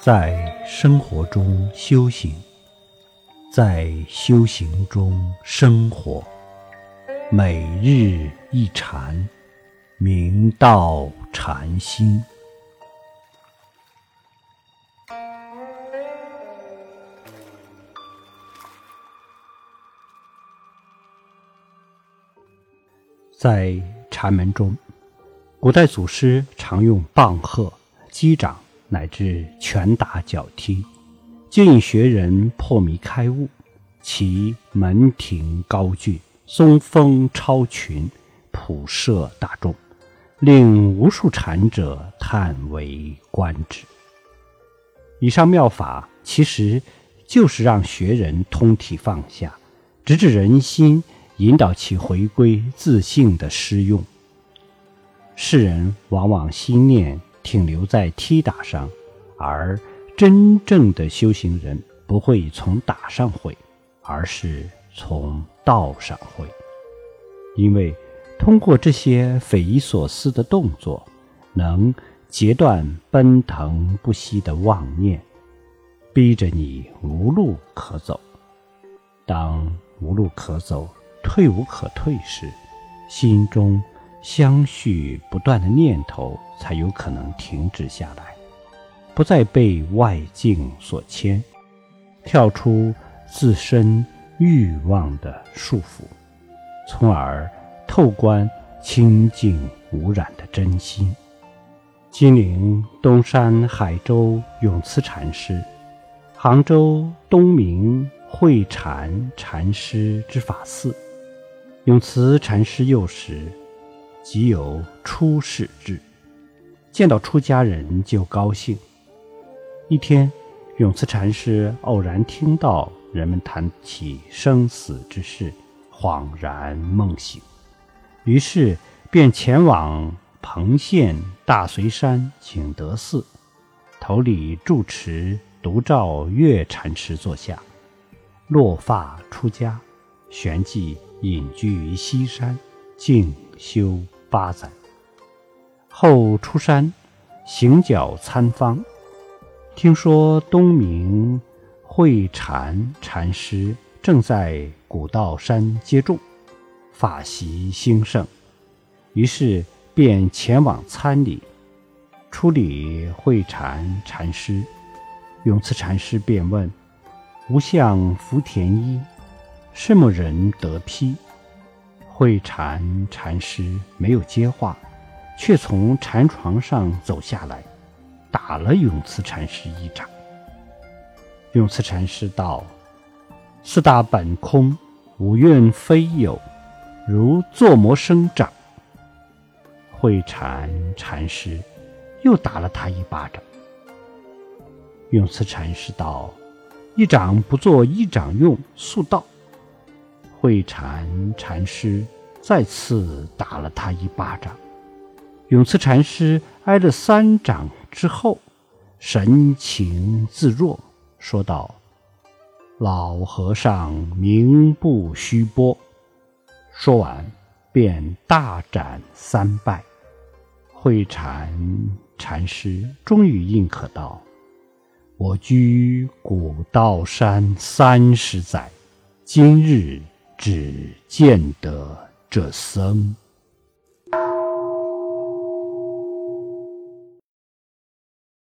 在生活中修行，在修行中生活，每日一禅，明道禅心。在禅门中，古代祖师常用棒喝、击掌乃至拳打脚踢，建议学人破迷开悟。其门庭高峻，松风超群，普摄大众，令无数禅者叹为观止。以上妙法其实就是让学人通体放下，直至人心。引导其回归自信的施用。世人往往心念停留在踢打上，而真正的修行人不会从打上会，而是从道上会。因为通过这些匪夷所思的动作，能截断奔腾不息的妄念，逼着你无路可走。当无路可走。退无可退时，心中相续不断的念头才有可能停止下来，不再被外境所牵，跳出自身欲望的束缚，从而透观清净无染的真心。金陵东山海州永慈禅师，杭州东明慧禅禅师之法寺。永慈禅师幼时，即有出世志，见到出家人就高兴。一天，永慈禅师偶然听到人们谈起生死之事，恍然梦醒，于是便前往彭县大隋山景德寺，头里住持独照月禅师坐下，落发出家，旋即。隐居于西山，静修八载。后出山行脚参方，听说东明慧禅禅师正在古道山接众，法席兴盛，于是便前往参礼。初礼慧禅禅师，永慈禅师便问：“无相福田一。”什么人得批？慧禅禅师没有接话，却从禅床上走下来，打了永慈禅师一掌。永慈禅师道：“四大本空，五蕴非有，如作魔生长。”慧禅禅师又打了他一巴掌。永慈禅师道：“一掌不做一掌用，速道。”慧禅禅师再次打了他一巴掌，永慈禅师挨了三掌之后，神情自若，说道：“老和尚名不虚播。”说完，便大展三拜。慧禅禅师终于应可道：“我居古道山三十载，今日。只见得这僧。